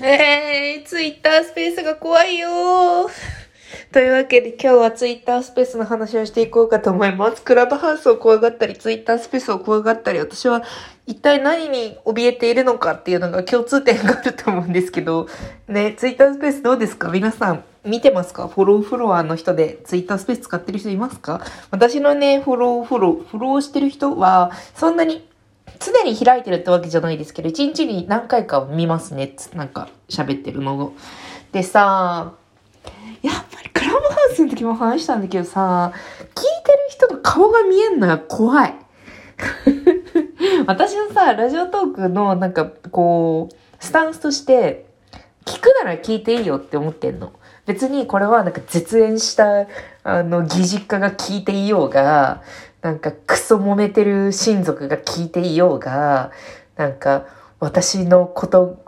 えー、ツイッタースペースが怖いよー。というわけで今日はツイッタースペースの話をしていこうかと思います。クラブハウスを怖がったり、ツイッタースペースを怖がったり、私は一体何に怯えているのかっていうのが共通点があると思うんですけど、ね、ツイッタースペースどうですか？皆さん見てますか？フォローフロアの人でツイッタースペース使ってる人いますか？私のね、フォローフォロー、フォローしてる人はそんなに常に開いてるってわけじゃないですけど、一日に何回か見ますね。なんか喋ってるのを。でさ、やっぱりクラブハウスの時も話したんだけどさ、聞いてる人の顔が見えんのが怖い。私のさ、ラジオトークのなんかこう、スタンスとして、聞くなら聞いていいよって思ってんの。別にこれはなんか絶縁した、あの、義実家が聞いていようが、なんかクソ揉めてる親族が聞いていようが、なんか私のこと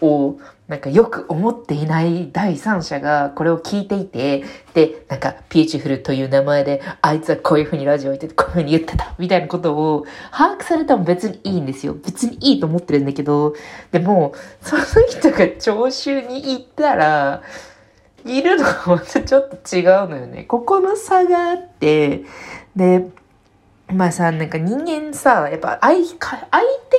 をなんかよく思っていない第三者がこれを聞いていて、で、なんか、ピーチフルという名前で、あいつはこういう風にラジオ言ってて、こういう風に言ってた、みたいなことを把握されたも別にいいんですよ。別にいいと思ってるんだけど、でも、その人が聴衆に行ったら、いるのがまたちょっと違うのよね。ここの差があって、で、まあさ、なんか人間さ、やっぱ相相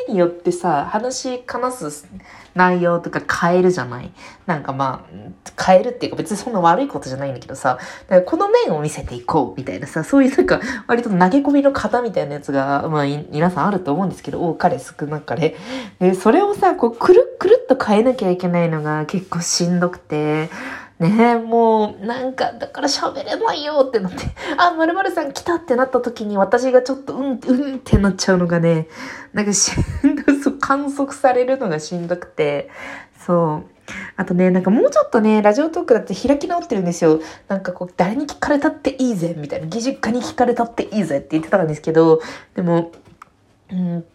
手によってさ、話話す内容とか変えるじゃない？なんかまあ、変えるっていうか別にそんな悪いことじゃないんだけどさ、だからこの面を見せていこうみたいなさ、そういうなんか割と投げ込みの型みたいなやつが、まあ皆さんあると思うんですけど、多かれ少なかれ。で、それをさ、こうくるくるっと変えなきゃいけないのが結構しんどくて、ね、もう、なんか、だから喋れないよってなって、あ、まるさん来たってなった時に私がちょっと、うん、うんってなっちゃうのがね、なんかしんどそう、観測されるのがしんどくて、そう。あとね、なんかもうちょっとね、ラジオトークだって開き直ってるんですよ。なんかこう、誰に聞かれたっていいぜ、みたいな。技術家に聞かれたっていいぜって言ってたんですけど、でも、うん、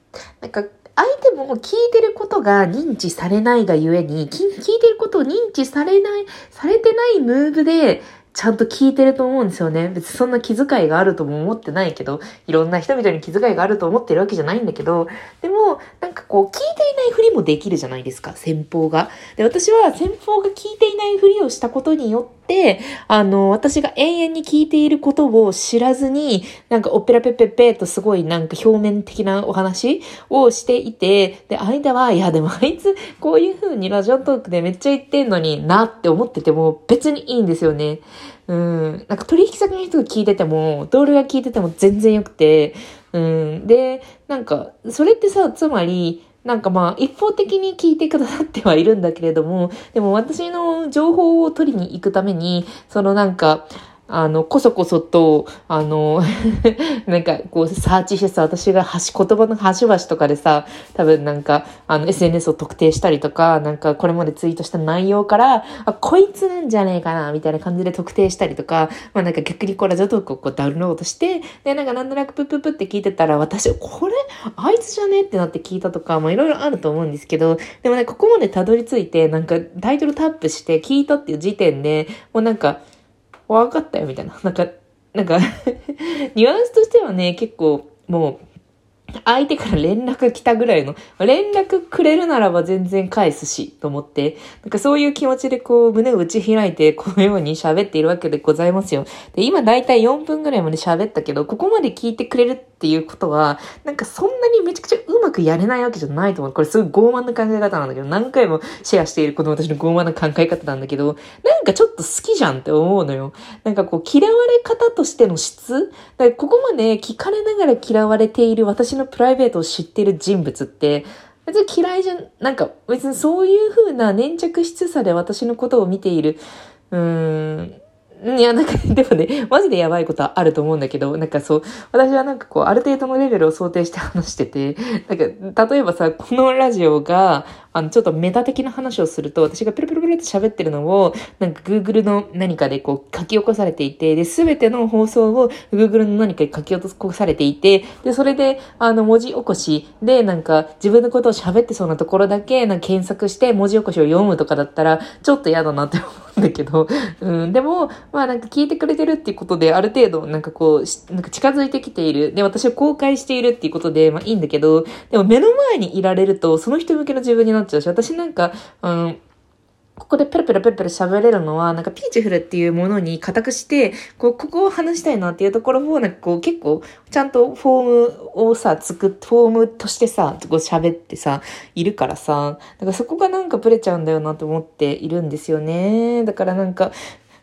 なんか、相手も聞いてることが認知されないがゆえに、聞いてることを認知されない、されてないムーブで、ちゃんと聞いてると思うんですよね。別にそんな気遣いがあるとも思ってないけど、いろんな人々に気遣いがあると思ってるわけじゃないんだけど、でも、なんかこう、聞いていないふりもできるじゃないですか、先方が。で、私は先方が聞いていないふりをしたことによって、あの、私が永遠に聞いていることを知らずに、なんかオペラペペペとすごいなんか表面的なお話をしていて、で、間は、いやでもあいつ、こういう風にラジオトークでめっちゃ言ってんのになって思ってても別にいいんですよね。うん。なんか取引先の人が聞いてても、同僚が聞いてても全然よくて、うん。で、なんか、それってさ、つまり、なんかまあ、一方的に聞いてくださってはいるんだけれども、でも私の情報を取りに行くために、そのなんか、あの、こそこそと、あの、なんか、こう、サーチしてさ、私が端、言葉の端々とかでさ、多分なんか、あの、SNS を特定したりとか、なんか、これまでツイートした内容から、あ、こいつなんじゃねえかな、みたいな感じで特定したりとか、まあなんか逆にこれラジオトークをこうダウンロードして、で、なんかなんとなくプププって聞いてたら、私、これ、あいつじゃねえってなって聞いたとか、まあいろいろあると思うんですけど、でもね、ここまでたどり着いて、なんかタイトルタップして聞いたっていう時点で、もうなんか、分かったよ、みたいな。なんか、なんか ニュアンスとしてはね、結構、もう、相手から連絡来たぐらいの、連絡くれるならば全然返すし、と思って、なんかそういう気持ちでこう、胸を打ち開いて、このように喋っているわけでございますよ。で、今だいたい4分ぐらいまで喋ったけど、ここまで聞いてくれるっていうことは、なんかそんなにめちゃくちゃうまくやれないわけじゃないと思う。これすごい傲慢な考え方なんだけど、何回もシェアしているこの私の傲慢な考え方なんだけど、なんかちょっと好きじゃんって思うのよ。なんかこう、嫌われ方としての質ここまで聞かれながら嫌われている私のプライベートを知ってる人物って、別に嫌いじゃ、なんか別にそういう風な粘着質さで私のことを見ている、うーん、いや、なんか、でもね、マジでやばいことはあると思うんだけど、なんかそう、私はなんかこう、ある程度のレベルを想定して話してて、なんか、例えばさ、このラジオが、あの、ちょっとメタ的な話をすると、私がペロペロペロって喋ってるのを、なんか Google の何かでこう書き起こされていて、で、すべての放送を Google の何かで書き起こされていて、で、それで、あの、文字起こしで、なんか自分のことを喋ってそうなところだけ、なんか検索して文字起こしを読むとかだったら、ちょっと嫌だなって思うんだけど、うん、でも、まあなんか聞いてくれてるっていうことで、ある程度なんかこう、なんか近づいてきている。で、私を公開しているっていうことで、まあいいんだけど、でも目の前にいられると、その人向けの自分になっちゃうし、私なんか、うん、ここでペラペラペラペラ喋れるのは、なんかピーチフルっていうものに固くして、こう、ここを話したいなっていうところを、なんかこう、結構、ちゃんとフォームをさ、作っ、フォームとしてさ、こう喋ってさ、いるからさ、だからそこがなんかブレちゃうんだよなと思っているんですよね。だからなんか、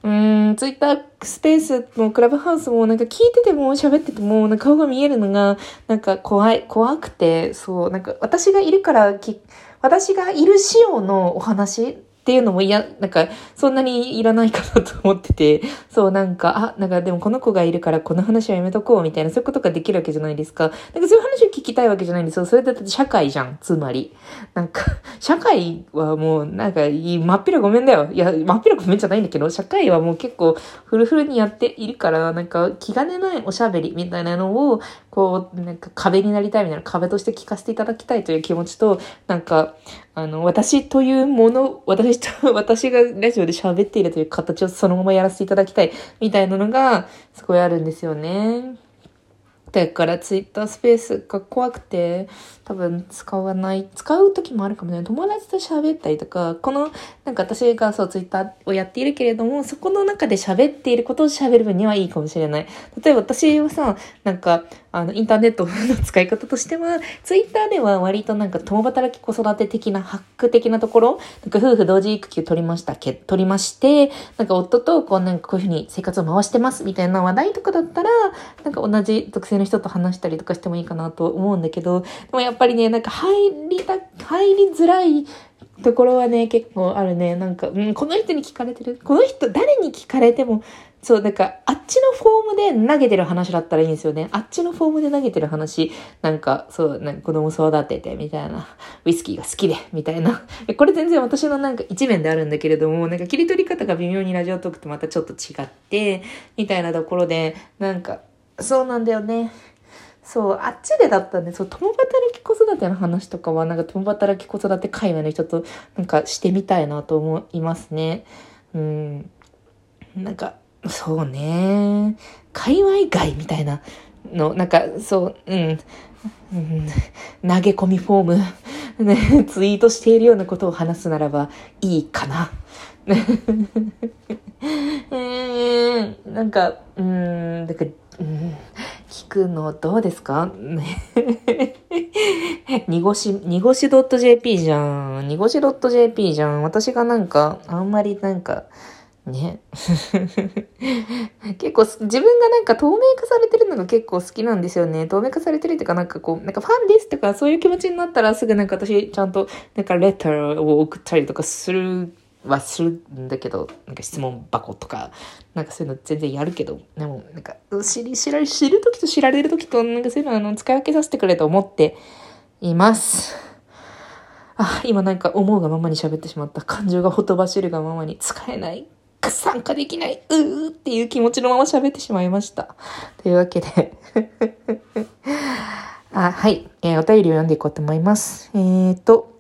うーん、ツイッタースペースもクラブハウスもなんか聞いてても喋っててもなんか顔が見えるのがなんか怖い、怖くて、そう、なんか私がいるからき、私がいる仕様のお話っていうのも嫌、なんか、そんなにいらないかなと思ってて、そう、なんか、あ、なんかでもこの子がいるからこの話はやめとこうみたいな、そういうことができるわけじゃないですか。なんかそういう話を聞きたいわけじゃないんですよ。それだって社会じゃん、つまり。なんか、社会はもう、なんか、真っ平ごめんだよ。いや、真っ平ごめんじゃないんだけど、社会はもう結構フルフルにやっているから、なんか、気兼ねないおしゃべりみたいなのを、こう、なんか壁になりたいみたいな壁として聞かせていただきたいという気持ちと、なんか、あの、私というもの、私と、私がラジオで喋っているという形をそのままやらせていただきたい、みたいなのが、すごいあるんですよね。だからツイッタースペースが怖くて、多分使わない、使う時もあるかもね。友達と喋ったりとか、この、なんか私がそうツイッターをやっているけれども、そこの中で喋っていることを喋る分にはいいかもしれない。例えば私はさ、なんか、あの、インターネットの使い方としては、ツイッターでは割となんか共働き子育て的な、ハック的なところ、なんか夫婦同時育休取りましたけ、取りまして、なんか夫とこうなんかこういうふうに生活を回してますみたいな話題とかだったら、なんか同じ属性の人と話したりとかしてもいいかなと思うんだけど、でもやっっぱりね、なんか入りた、入りづらいところはね、結構あるね。なんか、うん、この人に聞かれてる？この人、誰に聞かれても、そう、なんか、あっちのフォームで投げてる話だったらいいんですよね。あっちのフォームで投げてる話、なんか、そう、なんか子供育てて、みたいな、ウイスキーが好きで、みたいな。これ全然私のなんか一面であるんだけれども、なんか切り取り方が微妙にラジオトークとまたちょっと違って、みたいなところで、なんか、そうなんだよね。そう、あっちでだったんで、そう、共働き子育ての話とかは、なんか共働き子育て会話の人と、なんかしてみたいなと思いますね。うん。なんか、そうね。界隈外みたいなの、なんか、そう、うん。うん、投げ込みフォーム、ね、ツイートしているようなことを話すならばいいかな。えー、なんか、うん、だから、うん、聞くのどうですか？にごし、にごし .jp じゃん。にごし .jp じゃん。私がなんか、あんまりなんか、ね。結構自分がなんか透明化されてるのが結構好きなんですよね。透明化されてるっていうかなんかこう、なんかファンですとかそういう気持ちになったらすぐなんか私ちゃんとなんかレターを送ったりとかするはするんだけど、なんか質問箱とか、なんかそういうの全然やるけど、でもなんか知り、知られ、知るときと知られるときとなんかそういうのあの使い分けさせてくれと思っています。あ、今なんか思うがままに喋ってしまった。感情がほとばしるがままに使えない。参加できない、うーっていう気持ちのまま喋ってしまいました。というわけで あ、はい、えー、お便りを読んでいこうと思います。えーと、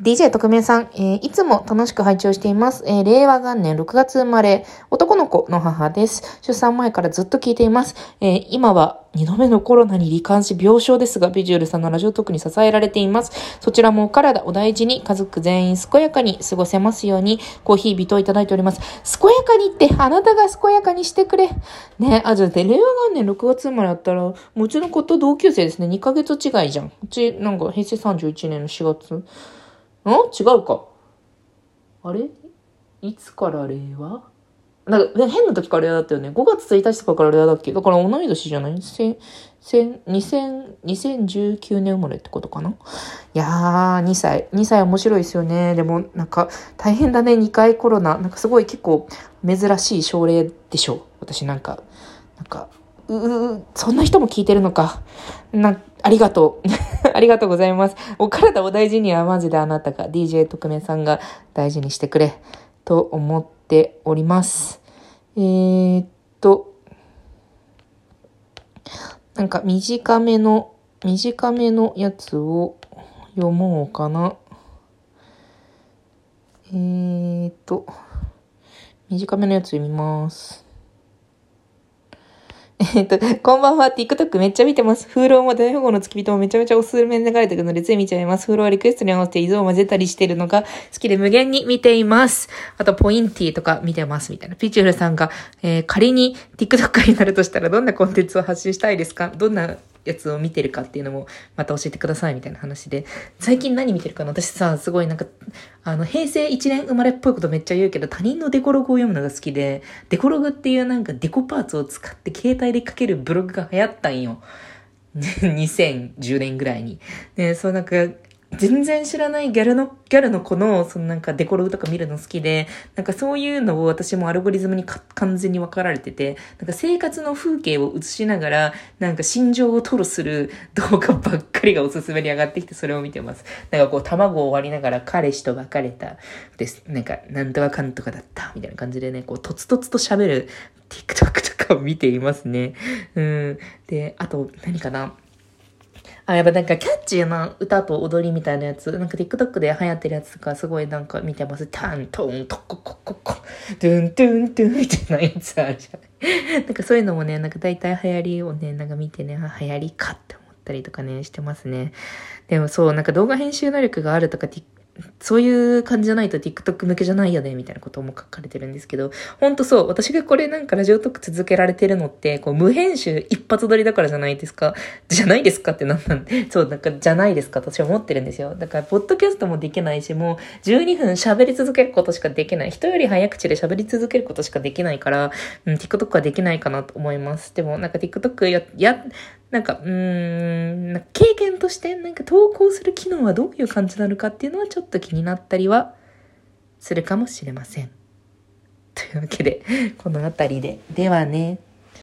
DJ 特命さん、えー、いつも楽しく拝聴しています。えー、令和元年6月生まれ、男の子の母です。出産前からずっと聞いています。えー、今は2度目のコロナに罹患し病床ですが、ビジュアルさんのラジオトークに支えられています。そちらもお体お大事に、家族全員健やかに過ごせますように、コーヒー人をいただいております。健やかにって、あなたが健やかにしてくれ。ね、あ、じゃあ、令和元年6月生まれだったら、もううちの子と同級生ですね。2ヶ月違いじゃん。うち、なんか、平成31年の4月。ん違うか。あれ？いつから令和？なんか、変な時から令和だったよね。5月1日とかから令和だっけ？だから同い年じゃない？千、千、二千、2019年生まれってことかな？いやー、2歳。2歳面白いですよね。でも、なんか、大変だね。2回コロナ。なんかすごい結構珍しい症例でしょう。私なんか、なんか、うう、そんな人も聞いてるのか。な、ありがとう。ありがとうございます。お体お大事にはマジであなたが DJ 特命さんが大事にしてくれと思っております。えー、っと、なんか短めの、短めのやつを読もうかな。えーっと、短めのやつ読みます。えっと、こんばんは。TikTok めっちゃ見てます。風呂も大富豪の付き人もめちゃめちゃおすすめに流れてくるので、つい見ちゃいます。風呂はリクエストに合わせて伊豆を混ぜたりしてるのが好きで無限に見ています。あと、ポインティとか見てますみたいな。ピチュールさんが、えー仮に TikTok になるとしたらどんなコンテンツを発信したいですか？どんなやつを見てるかっていうのもまた教えてくださいみたいな話で。最近何見てるかな？私さ、すごいなんか、あの、平成1年生まれっぽいことめっちゃ言うけど、他人のデコログを読むのが好きで、デコログっていうなんかデコパーツを使って携帯で書けるブログが流行ったんよ。2010年ぐらいに。で、そうなんか、全然知らないギャルの、ギャルの子の、そのなんかデコログとか見るの好きで、なんかそういうのを私もアルゴリズムに完全に分かられてて、なんか生活の風景を映しながら、なんか心情を吐露する動画ばっかりがおすすめに上がってきてそれを見てます。なんかこう卵を割りながら彼氏と別れたです。なんかなんとかかんとかだったみたいな感じでね、こうとつとつと喋る TikTok とかを見ていますね。うん。で、あと何かな？あ、やっぱなんかキャッチーな歌と踊りみたいなやつ、なんか TikTok で流行ってるやつとかすごいなんか見てます。タン、トン、トココココ、トゥントゥントゥンみたいなやつあるじゃん。なんかそういうのもね、なんか大体流行りをね、なんか見てね、流行りかって思ったりとかね、してますね。でもそう、なんか動画編集能力があるとか、ティそういう感じじゃないと TikTok 向けじゃないよね、みたいなことも書かれてるんですけど、ほんとそう、私がこれなんかラジオトーク続けられてるのって、こう無編集一発撮りだからじゃないですか。じゃないですかってなんなんそう、なんかじゃないですかと私は思ってるんですよ。だから、ポッドキャストもできないし、もう12分喋り続けることしかできない。人より早口で喋り続けることしかできないから、うん、TikTok はできないかなと思います。でも、なんか TikTok や、や、なんか、うーん、なん経験として、なんか投稿する機能はどういう感じなのかっていうのはちょっと気になったりはするかもしれません。というわけで、この辺りで。ではね。